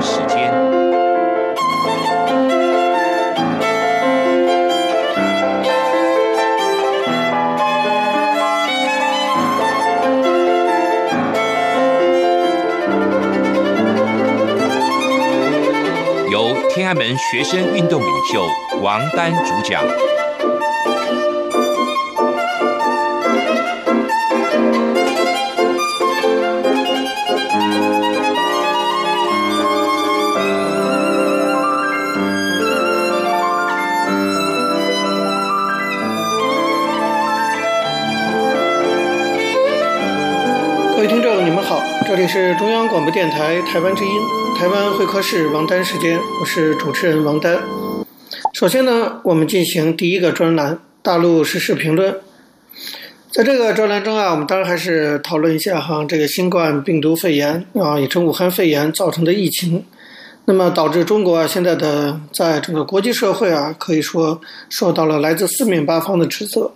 时间，由天安门学生运动领袖王丹主讲。里是中央广播电台台湾之音，台湾会客室王丹时间，我是主持人王丹。首先呢，我们进行第一个专栏——大陆时事评论。在这个专栏中啊，我们当然还是讨论一下哈，这个新冠病毒肺炎啊，也称武汉肺炎造成的疫情，那么导致中国啊现在的在整个国际社会啊，可以说受到了来自四面八方的指责。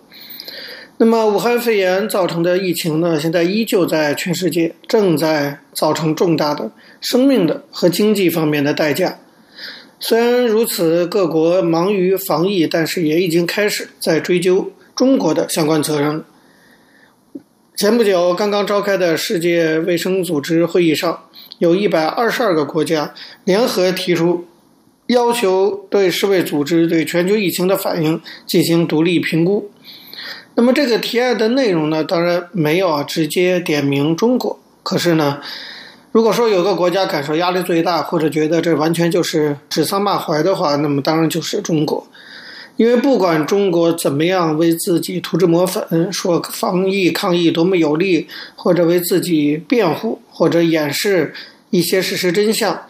那么，武汉肺炎造成的疫情呢，现在依旧在全世界正在造成重大的生命的和经济方面的代价。虽然如此，各国忙于防疫，但是也已经开始在追究中国的相关责任。前不久刚刚召开的世界卫生组织会议上，有一百二十二个国家联合提出，要求对世卫组织对全球疫情的反应进行独立评估。那么这个提案的内容呢，当然没有啊直接点名中国。可是呢，如果说有个国家感受压力最大，或者觉得这完全就是指桑骂槐的话，那么当然就是中国。因为不管中国怎么样为自己涂脂抹粉，说防疫抗疫多么有力，或者为自己辩护，或者掩饰一些事实真相，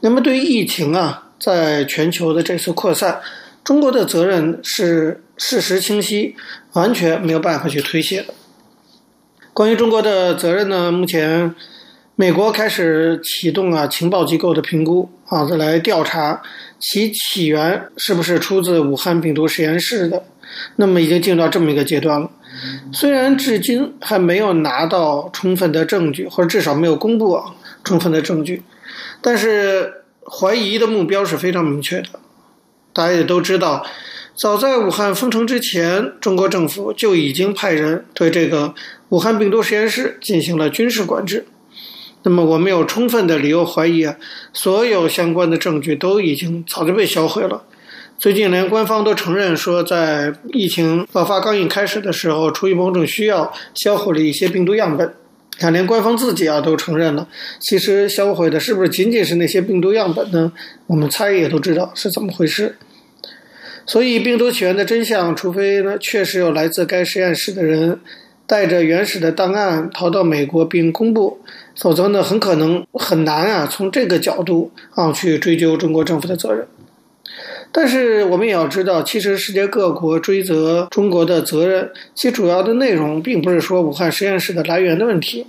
那么对于疫情啊，在全球的这次扩散，中国的责任是事实清晰。完全没有办法去推卸的。关于中国的责任呢，目前美国开始启动啊情报机构的评估啊，再来调查其起源是不是出自武汉病毒实验室的。那么已经进入到这么一个阶段了。虽然至今还没有拿到充分的证据，或者至少没有公布啊充分的证据，但是怀疑的目标是非常明确的。大家也都知道。早在武汉封城之前，中国政府就已经派人对这个武汉病毒实验室进行了军事管制。那么，我们有充分的理由怀疑啊，所有相关的证据都已经早就被销毁了。最近，连官方都承认说，在疫情爆发刚一开始的时候，出于某种需要，销毁了一些病毒样本。看，连官方自己啊都承认了，其实销毁的是不是仅仅是那些病毒样本呢？我们猜也都知道是怎么回事。所以，病毒起源的真相，除非呢确实有来自该实验室的人带着原始的档案逃到美国并公布，否则呢很可能很难啊从这个角度啊去追究中国政府的责任。但是我们也要知道，其实世界各国追责中国的责任，其主要的内容并不是说武汉实验室的来源的问题，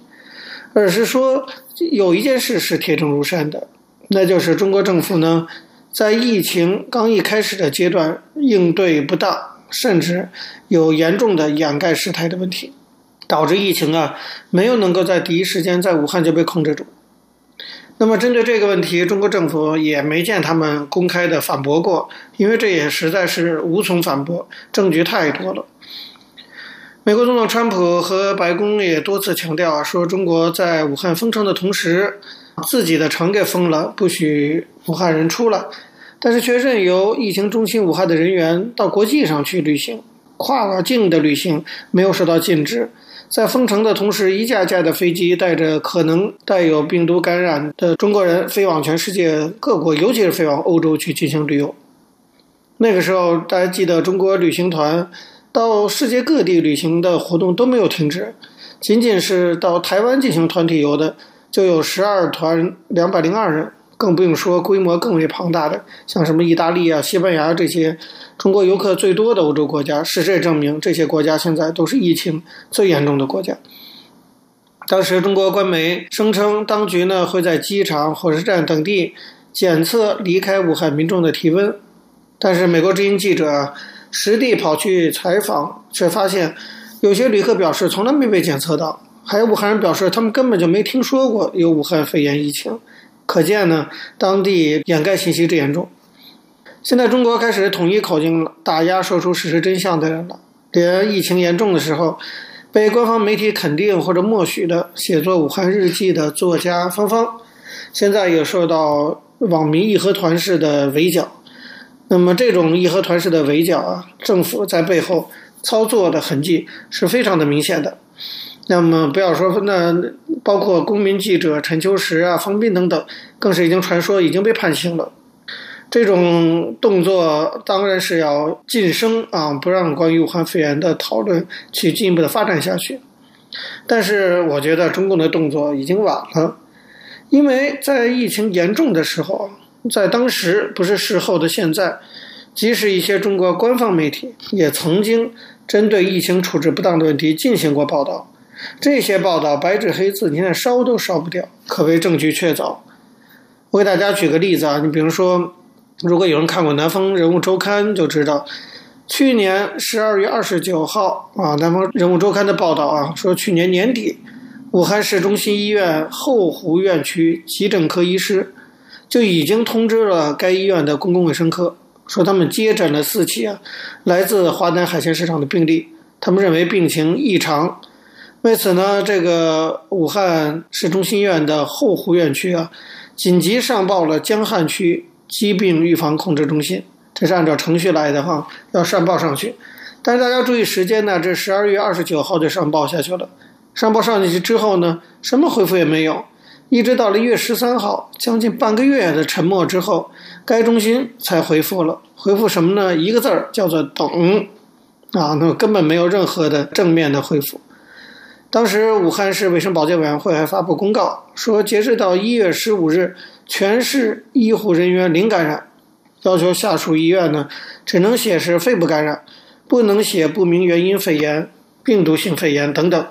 而是说有一件事是铁证如山的，那就是中国政府呢。在疫情刚一开始的阶段，应对不当，甚至有严重的掩盖事态的问题，导致疫情啊没有能够在第一时间在武汉就被控制住。那么针对这个问题，中国政府也没见他们公开的反驳过，因为这也实在是无从反驳，证据太多了。美国总统川普和白宫也多次强调说，中国在武汉封城的同时，自己的城给封了，不许武汉人出来，但是却任由疫情中心武汉的人员到国际上去旅行，跨境的旅行没有受到禁止。在封城的同时，一架架的飞机带着可能带有病毒感染的中国人飞往全世界各国，尤其是飞往欧洲去进行旅游。那个时候，大家记得中国旅行团到世界各地旅行的活动都没有停止，仅仅是到台湾进行团体游的。就有十二团两百零二人，更不用说规模更为庞大的，像什么意大利啊、西班牙这些中国游客最多的欧洲国家。事实也证明，这些国家现在都是疫情最严重的国家。当时中国官媒声称，当局呢会在机场、火车站等地检测离开武汉民众的体温，但是美国之音记者实地跑去采访，却发现有些旅客表示从来没被检测到。还有武汉人表示，他们根本就没听说过有武汉肺炎疫情，可见呢，当地掩盖信息之严重。现在中国开始统一口径了，打压说出事实真相的人了。连疫情严重的时候，被官方媒体肯定或者默许的写作《武汉日记》的作家方方，现在也受到网民义和团式的围剿。那么这种义和团式的围剿啊，政府在背后操作的痕迹是非常的明显的。那么不要说那包括公民记者陈秋实啊、方斌等等，更是已经传说已经被判刑了。这种动作当然是要噤声啊，不让关于武汉肺炎的讨论去进一步的发展下去。但是我觉得中共的动作已经晚了，因为在疫情严重的时候，在当时不是事后的现在，即使一些中国官方媒体也曾经针对疫情处置不当的问题进行过报道。这些报道白纸黑字，你看烧都烧不掉，可谓证据确凿。我给大家举个例子啊，你比如说，如果有人看过《南方人物周刊》，就知道，去年十二月二十九号啊，《南方人物周刊》的报道啊，说去年年底，武汉市中心医院后湖院区急诊科医师就已经通知了该医院的公共卫生科，说他们接诊了四起啊，来自华南海鲜市场的病例，他们认为病情异常。为此呢，这个武汉市中心医院的后湖院区啊，紧急上报了江汉区疾病预防控制中心，这是按照程序来的哈，要上报上去。但是大家注意时间呢，这十二月二十九号就上报下去了。上报上去之后呢，什么回复也没有，一直到了一月十三号，将近半个月的沉默之后，该中心才回复了。回复什么呢？一个字儿叫做“等”，啊，那根本没有任何的正面的回复。当时，武汉市卫生保健委员会还发布公告说，截止到一月十五日，全市医护人员零感染，要求下属医院呢只能写是肺部感染，不能写不明原因肺炎、病毒性肺炎等等。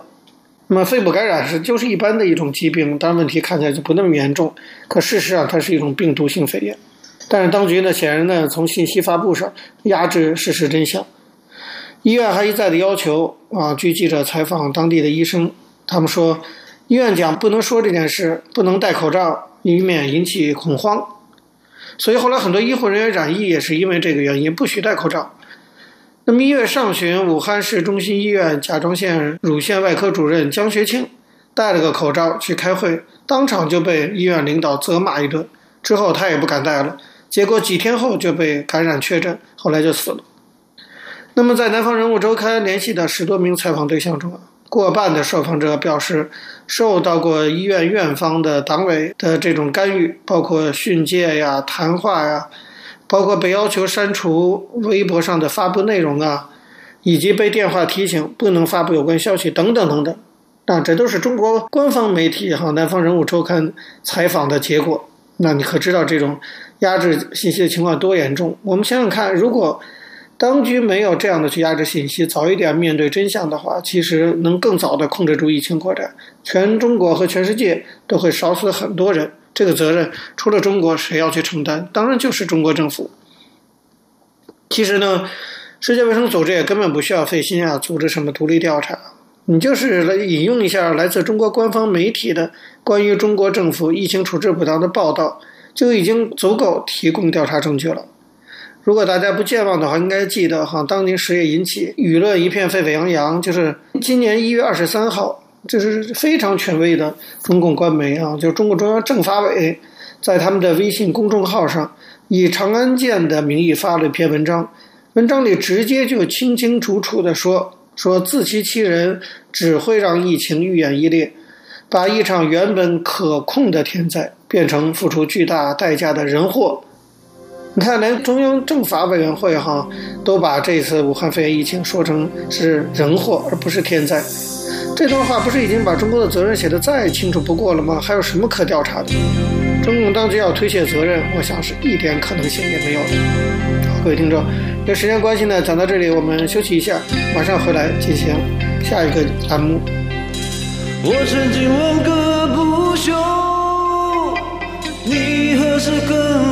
那么，肺部感染是就是一般的一种疾病，但问题看起来就不那么严重。可事实上，它是一种病毒性肺炎。但是当局呢，显然呢从信息发布上压制事实真相。医院还一再的要求啊，据记者采访当地的医生，他们说，医院讲不能说这件事，不能戴口罩，以免引起恐慌。所以后来很多医护人员染疫也是因为这个原因，不许戴口罩。那么一月上旬，武汉市中心医院甲状腺乳腺外科主任江学庆戴了个口罩去开会，当场就被医院领导责骂一顿，之后他也不敢戴了，结果几天后就被感染确诊，后来就死了。那么，在《南方人物周刊》联系的十多名采访对象中，过半的受访者表示受到过医院院方的党委的这种干预，包括训诫呀、谈话呀，包括被要求删除微博上的发布内容啊，以及被电话提醒不能发布有关消息等等等等。那这都是中国官方媒体哈《南方人物周刊》采访的结果。那你可知道这种压制信息的情况多严重？我们想想看，如果当局没有这样的去压制信息，早一点面对真相的话，其实能更早的控制住疫情扩展，全中国和全世界都会少死很多人。这个责任除了中国，谁要去承担？当然就是中国政府。其实呢，世界卫生组织也根本不需要费心啊，组织什么独立调查，你就是来引用一下来自中国官方媒体的关于中国政府疫情处置不当的报道，就已经足够提供调查证据了。如果大家不健忘的话，应该记得哈，当年十月引起舆论一片沸沸扬扬，就是今年一月二十三号，这是非常权威的中共官媒啊，就是中共中央政法委，在他们的微信公众号上，以长安剑的名义发了一篇文章，文章里直接就清清楚楚地说，说自欺欺人只会让疫情愈演愈烈，把一场原本可控的天灾变成付出巨大代价的人祸。你看，连中央政法委员会哈都把这次武汉肺炎疫情说成是人祸而不是天灾，这段话不是已经把中国的责任写得再清楚不过了吗？还有什么可调查的？中共当局要推卸责任，我想是一点可能性也没有的。好，各位听众，因时间关系呢，讲到这里我们休息一下，马上回来进行下一个栏目。我曾经问个不休，你何时跟我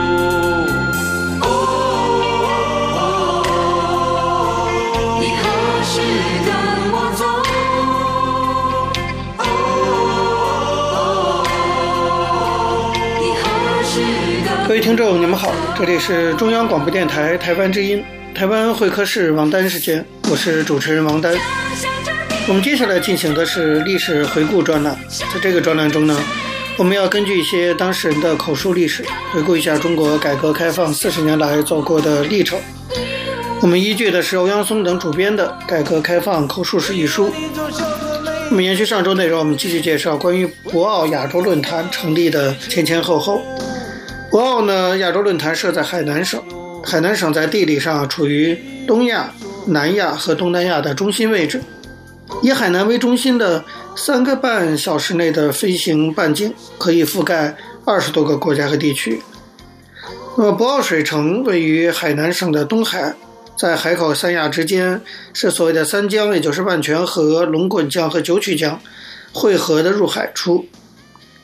各位听众，你们好，这里是中央广播电台台湾之音，台湾会客室王丹时间，我是主持人王丹。我们接下来进行的是历史回顾专栏，在这个专栏中呢，我们要根据一些当事人的口述历史，回顾一下中国改革开放四十年来走过的历程。我们依据的是欧阳松等主编的《改革开放口述史》一书。那么延续上周内容，我们继续介绍关于博鳌亚洲论坛成立的前前后后。博鳌呢，亚洲论坛设在海南省，海南省在地理上处于东亚、南亚和东南亚的中心位置。以海南为中心的三个半小时内的飞行半径，可以覆盖二十多个国家和地区。那么，博鳌水城位于海南省的东海岸，在海口三亚之间，是所谓的三江，也就是万泉河、龙滚江和九曲江汇合的入海处。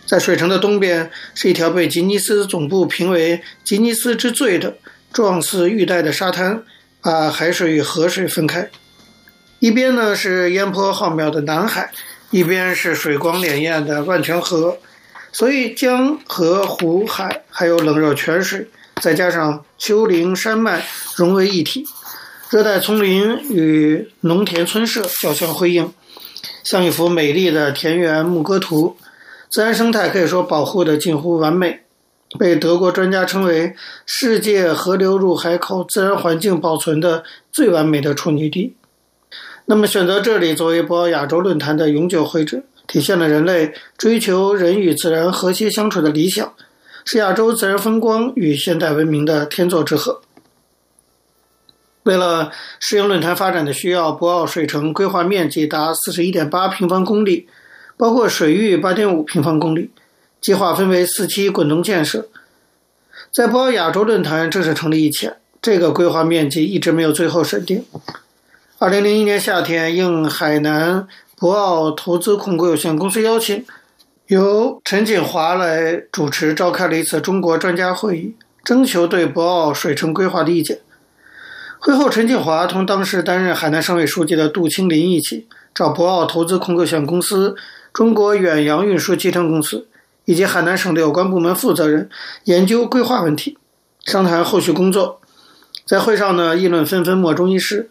在水城的东边是一条被吉尼斯总部评为吉尼斯之最的状似玉带的沙滩，把海水与河水分开。一边呢是烟波浩渺的南海，一边是水光潋滟的万泉河。所以江河湖海还有冷热泉水，再加上丘陵山脉融为一体，热带丛林与农田村舍交相辉映，像一幅美丽的田园牧歌图。自然生态可以说保护的近乎完美，被德国专家称为世界河流入海口自然环境保存的最完美的处女地。那么，选择这里作为博鳌亚洲论坛的永久会址，体现了人类追求人与自然和谐相处的理想，是亚洲自然风光与现代文明的天作之合。为了适应论坛发展的需要，博鳌水城规划面积达四十一点八平方公里。包括水域八点五平方公里，计划分为四期滚动建设。在博鳌亚洲论坛正式成立以前，这个规划面积一直没有最后审定。二零零一年夏天，应海南博鳌投资控股有限公司邀请，由陈锦华来主持，召开了一次中国专家会议，征求对博鳌水城规划的意见。会后，陈庆华同当时担任海南省委书记的杜清林一起找博鳌投资控股有限公司。中国远洋运输集团公司以及海南省的有关部门负责人研究规划问题，商谈后续工作。在会上呢，议论纷纷，莫衷一是。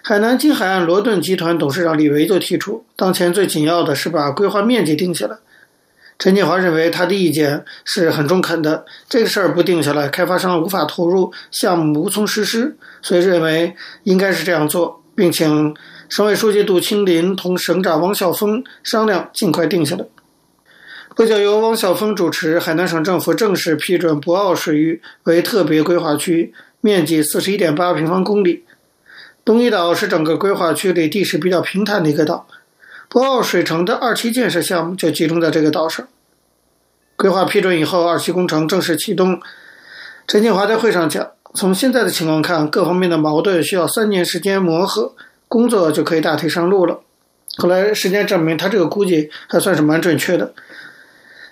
海南金海岸罗顿集团董事长李维就提出，当前最紧要的是把规划面积定下来。陈建华认为他的意见是很中肯的，这个事儿不定下来，开发商无法投入，项目无从实施，所以认为应该是这样做，并请。省委书记杜清林同省长王晓峰商量，尽快定下来。不久，由王晓峰主持，海南省政府正式批准博鳌水域为特别规划区，面积四十一点八平方公里。东一岛是整个规划区里地势比较平坦的一个岛，博鳌水城的二期建设项目就集中在这个岛上。规划批准以后，二期工程正式启动。陈建华在会上讲，从现在的情况看，各方面的矛盾需要三年时间磨合。工作就可以大体上路了。后来时间证明，他这个估计还算是蛮准确的。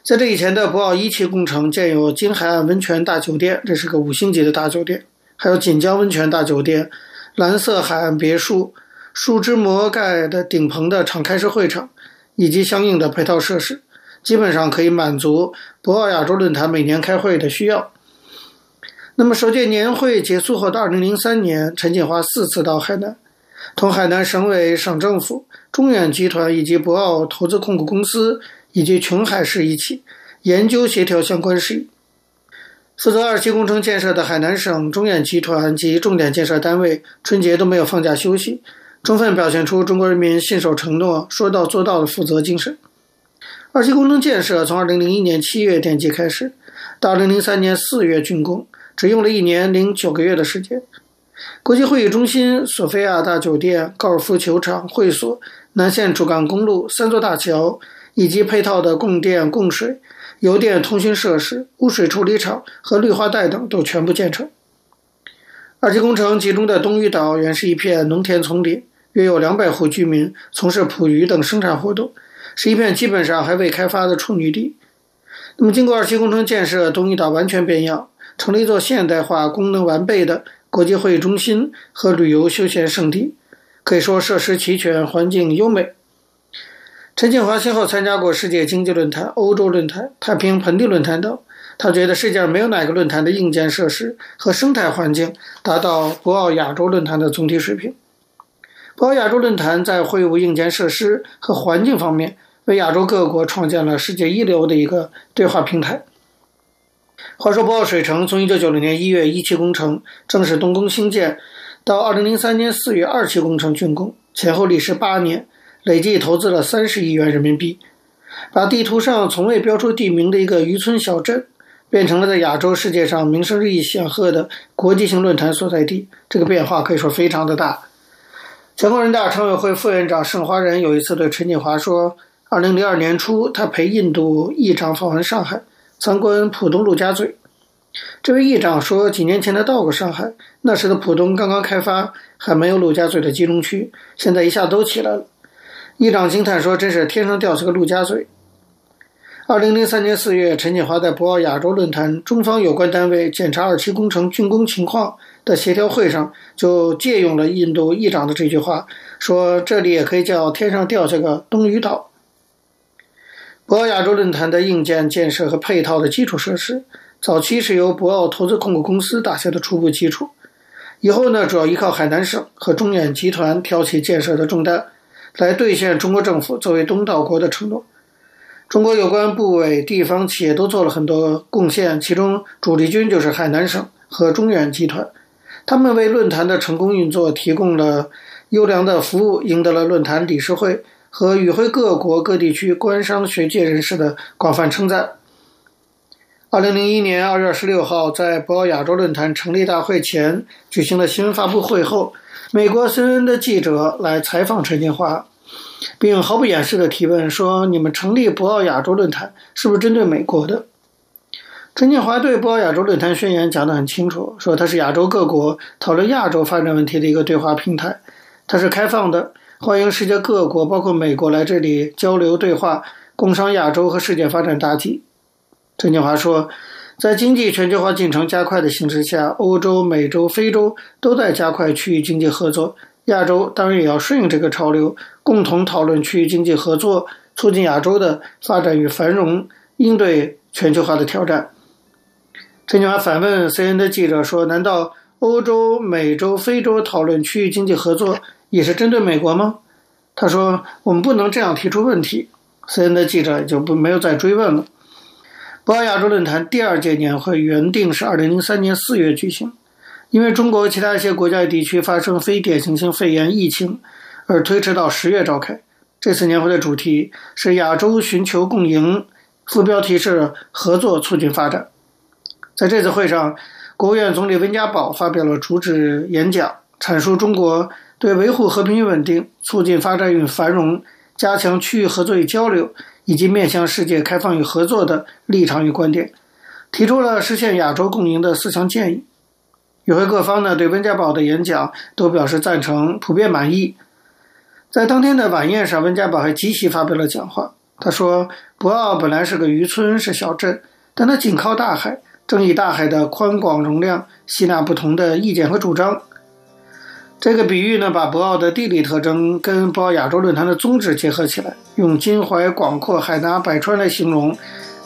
在这以前的博鳌一期工程建有金海岸温泉大酒店，这是个五星级的大酒店；还有锦江温泉大酒店、蓝色海岸别墅、树脂膜盖的顶棚的敞开式会场，以及相应的配套设施，基本上可以满足博鳌亚洲论坛每年开会的需要。那么首届年会结束后的二零零三年，陈锦华四次到海南。同海南省委、省政府、中远集团以及博鳌投资控股公司以及琼海市一起研究协调相关事宜。负责二期工程建设的海南省中远集团及重点建设单位春节都没有放假休息，充分表现出中国人民信守承诺、说到做到的负责精神。二期工程建设从二零零一年七月奠基开始，到二零零三年四月竣工，只用了一年零九个月的时间。国际会议中心、索菲亚大酒店、高尔夫球场、会所、南线主干公路、三座大桥，以及配套的供电、供水、邮电通讯设施、污水处理厂和绿化带等都全部建成。二期工程集中的东屿岛原是一片农田丛林，约有两百户居民从事捕鱼等生产活动，是一片基本上还未开发的处女地。那么，经过二期工程建设，东屿岛完全变样，成了一座现代化、功能完备的国际会议中心和旅游休闲胜地，可以说设施齐全，环境优美。陈锦华先后参加过世界经济论坛、欧洲论坛、太平洋盆地论坛等。他觉得世界上没有哪个论坛的硬件设施和生态环境达到博鳌亚洲论坛的总体水平。博鳌亚洲论坛在会务硬件设施和环境方面，为亚洲各国创建了世界一流的一个对话平台。话说，博鳌水城从1990年1月一期工程正式动工兴建，到2003年4月二期工程竣工，前后历时八年，累计投资了三十亿元人民币，把地图上从未标出地名的一个渔村小镇。变成了在亚洲世界上名声日益显赫的国际性论坛所在地，这个变化可以说非常的大。全国人大常委会副委员长盛华仁有一次对陈锦华说：“二零零二年初，他陪印度议长访问上海，参观浦东陆家嘴。这位议长说，几年前他到过上海，那时的浦东刚刚开发，还没有陆家嘴的集中区，现在一下都起来了。议长惊叹说：‘真是天上掉下个陆家嘴。’”二零零三年四月，陈锦华在博鳌亚洲论坛中方有关单位检查二期工程竣工情况的协调会上，就借用了印度议长的这句话，说这里也可以叫天上掉下个东屿岛。博鳌亚洲论坛的硬件建设和配套的基础设施，早期是由博鳌投资控股公司打下的初步基础，以后呢，主要依靠海南省和中远集团挑起建设的重担，来兑现中国政府作为东道国的承诺。中国有关部委、地方企业都做了很多贡献，其中主力军就是海南省和中远集团，他们为论坛的成功运作提供了优良的服务，赢得了论坛理事会和与会各国各地区官商学界人士的广泛称赞。二零零一年二月二十六号，在博鳌亚洲论坛成立大会前举行了新闻发布会后，美国 CNN 的记者来采访陈建华。并毫不掩饰地提问说：“你们成立博鳌亚洲论坛是不是针对美国的？”陈建华对博鳌亚洲论坛宣言讲得很清楚，说它是亚洲各国讨论亚洲发展问题的一个对话平台，它是开放的，欢迎世界各国，包括美国来这里交流对话，共商亚洲和世界发展大计。陈建华说，在经济全球化进程加快的形势下，欧洲、美洲、非洲都在加快区域经济合作。亚洲当然也要顺应这个潮流，共同讨论区域经济合作，促进亚洲的发展与繁荣，应对全球化的挑战。陈锦华反问 CNN 的记者说：“难道欧洲、美洲、非洲讨论区域经济合作也是针对美国吗？”他说：“我们不能这样提出问题。”CNN 的记者就不没有再追问了。博鳌亚洲论坛第二届年会原定是二零零三年四月举行。因为中国其他一些国家地区发生非典型性肺炎疫情，而推迟到十月召开。这次年会的主题是“亚洲寻求共赢”，副标题是“合作促进发展”。在这次会上，国务院总理温家宝发表了主旨演讲，阐述中国对维护和平与稳定、促进发展与繁荣、加强区域合作与交流以及面向世界开放与合作的立场与观点，提出了实现亚洲共赢的四项建议。与会各方呢，对温家宝的演讲都表示赞成，普遍满意。在当天的晚宴上，温家宝还即席发表了讲话。他说：“博鳌本来是个渔村，是小镇，但它紧靠大海，正以大海的宽广容量吸纳不同的意见和主张。”这个比喻呢，把博鳌的地理特征跟博鳌亚洲论坛的宗旨结合起来，用襟怀广阔、海纳百川来形容。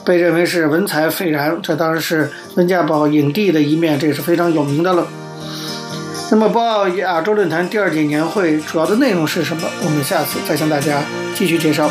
被认为是文采斐然，这当然是温家宝影帝的一面，这也是非常有名的了。那么，博鳌亚洲论坛第二届年会主要的内容是什么？我们下次再向大家继续介绍。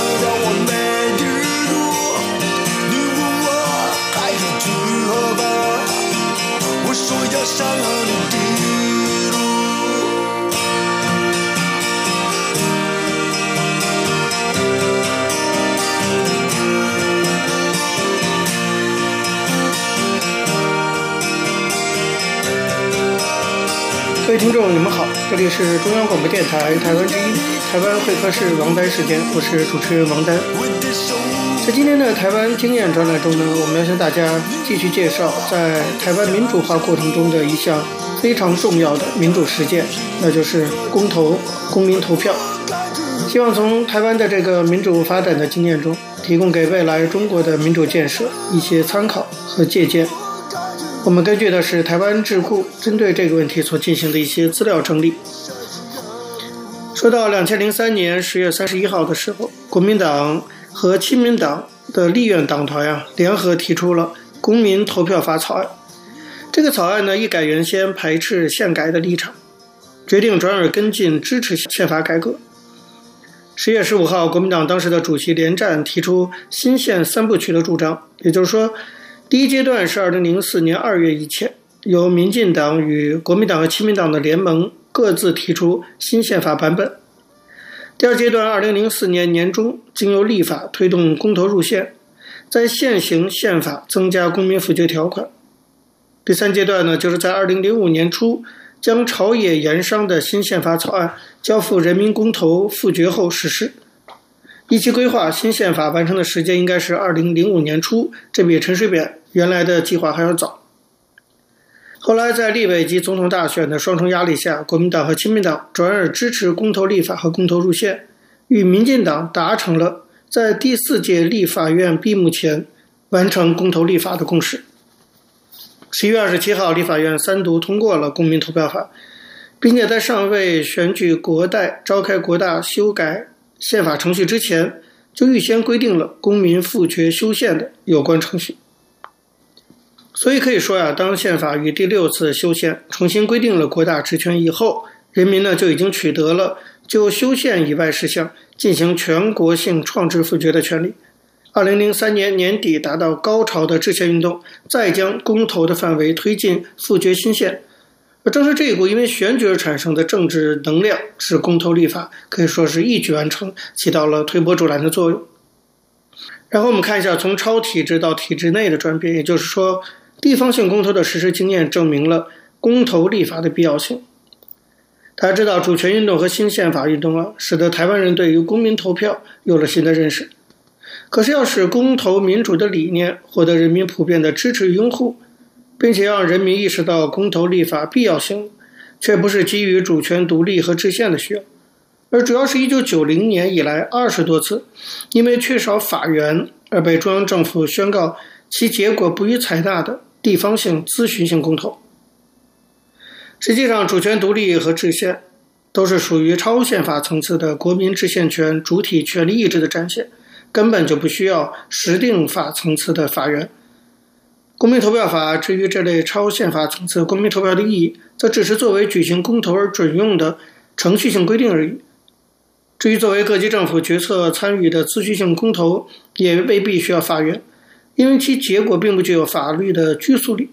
上了一各位听众你们好。这里是中央广播电台台湾之音，台湾会客室王丹时间，我是主持人王丹。在今天的台湾经验专栏中呢，我们要向大家继续介绍在台湾民主化过程中的一项非常重要的民主实践，那就是公投、公民投票。希望从台湾的这个民主发展的经验中，提供给未来中国的民主建设一些参考和借鉴。我们根据的是台湾智库针对这个问题所进行的一些资料整理。说到两千零三年十月三十一号的时候，国民党和亲民党的立院党团呀、啊，联合提出了公民投票法草案。这个草案呢，一改原先排斥宪改的立场，决定转而跟进支持宪法改革。十月十五号，国民党当时的主席连战提出新宪三部曲的主张，也就是说。第一阶段是二零零四年二月以前，由民进党与国民党和亲民党的联盟各自提出新宪法版本。第二阶段，二零零四年年中，经由立法推动公投入宪，在现行宪法增加公民复决条款。第三阶段呢，就是在二零零五年初，将朝野研商的新宪法草案交付人民公投复决后实施。一期规划新宪法完成的时间应该是二零零五年初，这比陈水扁原来的计划还要早。后来在立委及总统大选的双重压力下，国民党和亲民党转而支持公投立法和公投入宪，与民进党达成了在第四届立法院闭幕前完成公投立法的共识。十一月二十七号，立法院三读通过了公民投票法，并且在尚未选举国代、召开国大修改。宪法程序之前就预先规定了公民复决修宪的有关程序，所以可以说呀，当宪法于第六次修宪重新规定了国大职权以后，人民呢就已经取得了就修宪以外事项进行全国性创制复决的权利。二零零三年年底达到高潮的制宪运动，再将公投的范围推进复决新宪。而正是这一股因为选举而产生的政治能量，使公投立法可以说是一举完成，起到了推波助澜的作用。然后我们看一下从超体制到体制内的转变，也就是说，地方性公投的实施经验证明了公投立法的必要性。大家知道，主权运动和新宪法运动啊，使得台湾人对于公民投票有了新的认识。可是，要使公投民主的理念获得人民普遍的支持与拥护。并且让人民意识到公投立法必要性，却不是基于主权独立和制宪的需要，而主要是一九九零年以来二十多次因为缺少法源而被中央政府宣告其结果不予采纳的地方性咨询性公投。实际上，主权独立和制宪都是属于超宪法层次的国民制宪权主体权利意志的展现，根本就不需要实定法层次的法源。公民投票法至于这类超宪法层次公民投票的意义，则只是作为举行公投而准用的程序性规定而已。至于作为各级政府决策参与的咨询性公投，也未必需要法源，因为其结果并不具有法律的拘束力。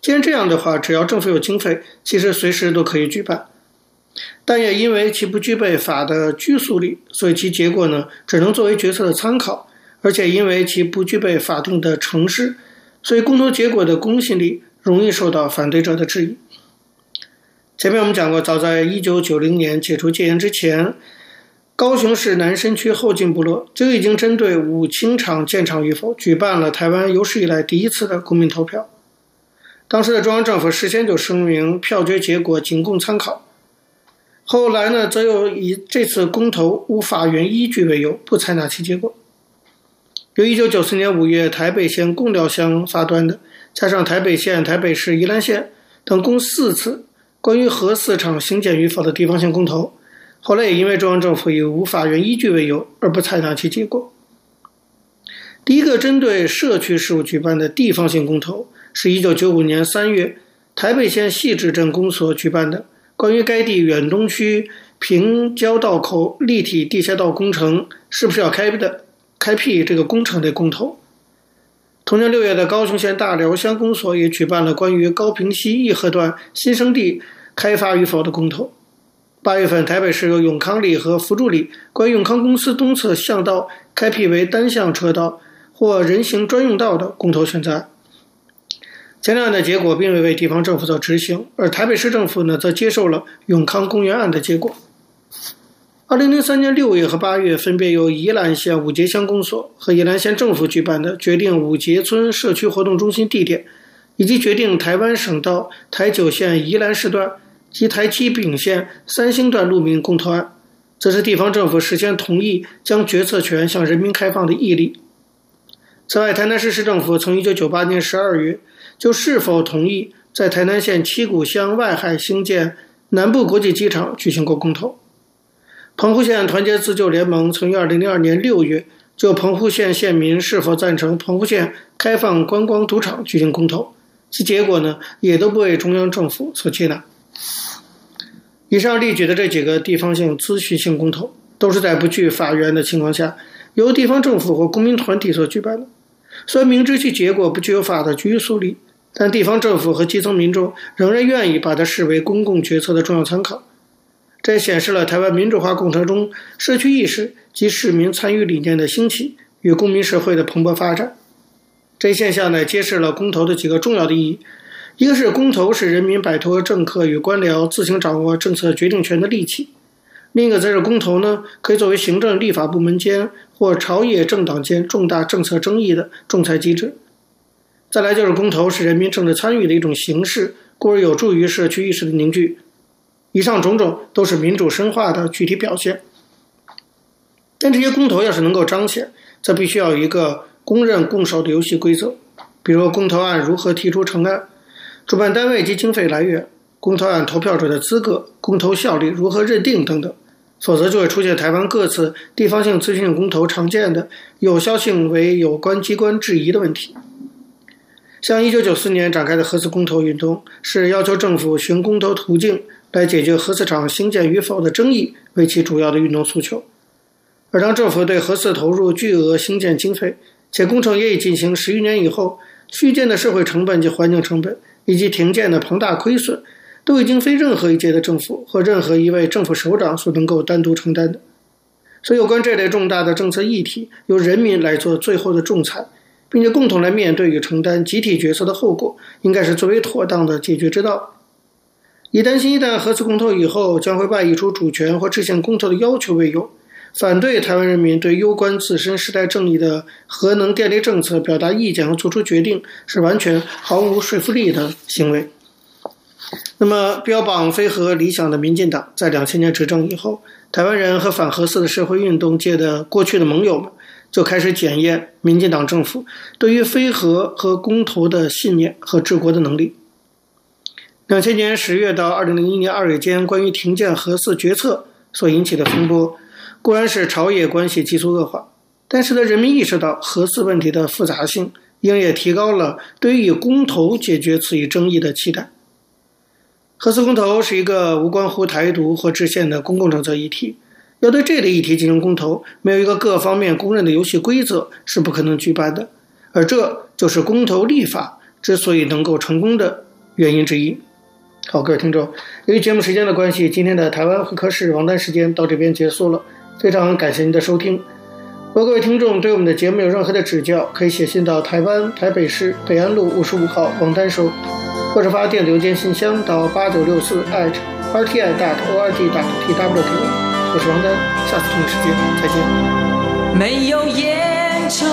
既然这样的话，只要政府有经费，其实随时都可以举办。但也因为其不具备法的拘束力，所以其结果呢，只能作为决策的参考，而且因为其不具备法定的程式。所以，公投结果的公信力容易受到反对者的质疑。前面我们讲过，早在一九九零年解除戒严之前，高雄市南山区后进部落就已经针对武清厂建厂与否，举办了台湾有史以来第一次的公民投票。当时的中央政府事先就声明，票决结果仅供参考。后来呢，则又以这次公投无法源依据为由，不采纳其结果。由一九九四年五月台北县贡寮乡发端的，加上台北县、台北市、宜兰县等共四次关于核四厂兴建与否的地方性公投，后来也因为中央政府以无法源依据为由而不采纳其结果。第一个针对社区事务举办的地方性公投，是一九九五年三月台北县汐止镇公所举办的，关于该地远东区平交道口立体地下道工程是不是要开的。开辟这个工程的公投。同年六月的高雄县大寮乡公所也举办了关于高屏溪义和段新生地开发与否的公投。八月份，台北市有永康里和福住里关于永康公司东侧巷道开辟为单向车道或人行专用道的公投选择。前两案的结果并未为地方政府所执行，而台北市政府呢，则接受了永康公园案的结果。二零零三年六月和八月，分别由宜兰县五结乡公所和宜兰县政府举办的决定五结村社区活动中心地点，以及决定台湾省道台九线宜兰市段及台七丙线三星段路名公投案，则是地方政府事先同意将决策权向人民开放的毅力。此外，台南市市政府从一九九八年十二月。就是否同意在台南县七股乡外海兴建南部国际机场举行过公投。澎湖县团结自救联盟曾于二零零二年六月就澎湖县县民是否赞成澎湖县开放观光赌场举行公投，其结果呢也都不为中央政府所接纳。以上例举的这几个地方性咨询性公投，都是在不具法源的情况下，由地方政府或公民团体所举办的。虽然明知其结果不具有法的拘束力，但地方政府和基层民众仍然愿意把它视为公共决策的重要参考。这显示了台湾民主化过程中社区意识及市民参与理念的兴起与公民社会的蓬勃发展。这一现象呢，揭示了公投的几个重要的意义：一个是公投是人民摆脱政客与官僚自行掌握政策决定权的利器。另一个则是公投呢，可以作为行政立法部门间或朝野政党间重大政策争议的仲裁机制。再来就是公投是人民政治参与的一种形式，故而有助于社区意识的凝聚。以上种种都是民主深化的具体表现。但这些公投要是能够彰显，则必须要有一个公认共守的游戏规则，比如公投案如何提出成案、主办单位及经费来源、公投案投票者的资格、公投效力如何认定等等。否则就会出现台湾各次地方性咨询性公投常见的有效性为有关机关质疑的问题。像一九九四年展开的核四公投运动，是要求政府循公投途径来解决核四厂兴建与否的争议为其主要的运动诉求。而当政府对核四投入巨额兴建经费，且工程也已进行十余年以后，续建的社会成本及环境成本，以及停建的庞大亏损。都已经非任何一届的政府或任何一位政府首长所能够单独承担的，所以有关这类重大的政策议题，由人民来做最后的仲裁，并且共同来面对与承担集体决策的后果，应该是最为妥当的解决之道。以担心一旦核四公投以后将会外溢出主权或制宪公投的要求为由，反对台湾人民对攸关自身世代正义的核能电力政策表达意见和做出决定，是完全毫无说服力的行为。那么，标榜非核理想的民进党在两千年执政以后，台湾人和反核四的社会运动界的过去的盟友们就开始检验民进党政府对于非核和公投的信念和治国的能力。两千年十月到二零零一年二月间，关于停建核四决策所引起的风波，固然是朝野关系急速恶化，但是呢，人民意识到核四问题的复杂性，应也提高了对于以公投解决此一争议的期待。核四公投是一个无关乎台独或制宪的公共政策议题，要对这类议题进行公投，没有一个各方面公认的游戏规则是不可能举办的，而这就是公投立法之所以能够成功的原因之一。好，各位听众，由于节目时间的关系，今天的台湾会客室王丹时间到这边结束了，非常感谢您的收听。如果各位听众对我们的节目有任何的指教，可以写信到台湾台北市北安路五十五号王丹收。或者发电邮件信箱到八九六四 at rti dot org dot tw 给我。我是王丹，下次同一时间再见。没有烟抽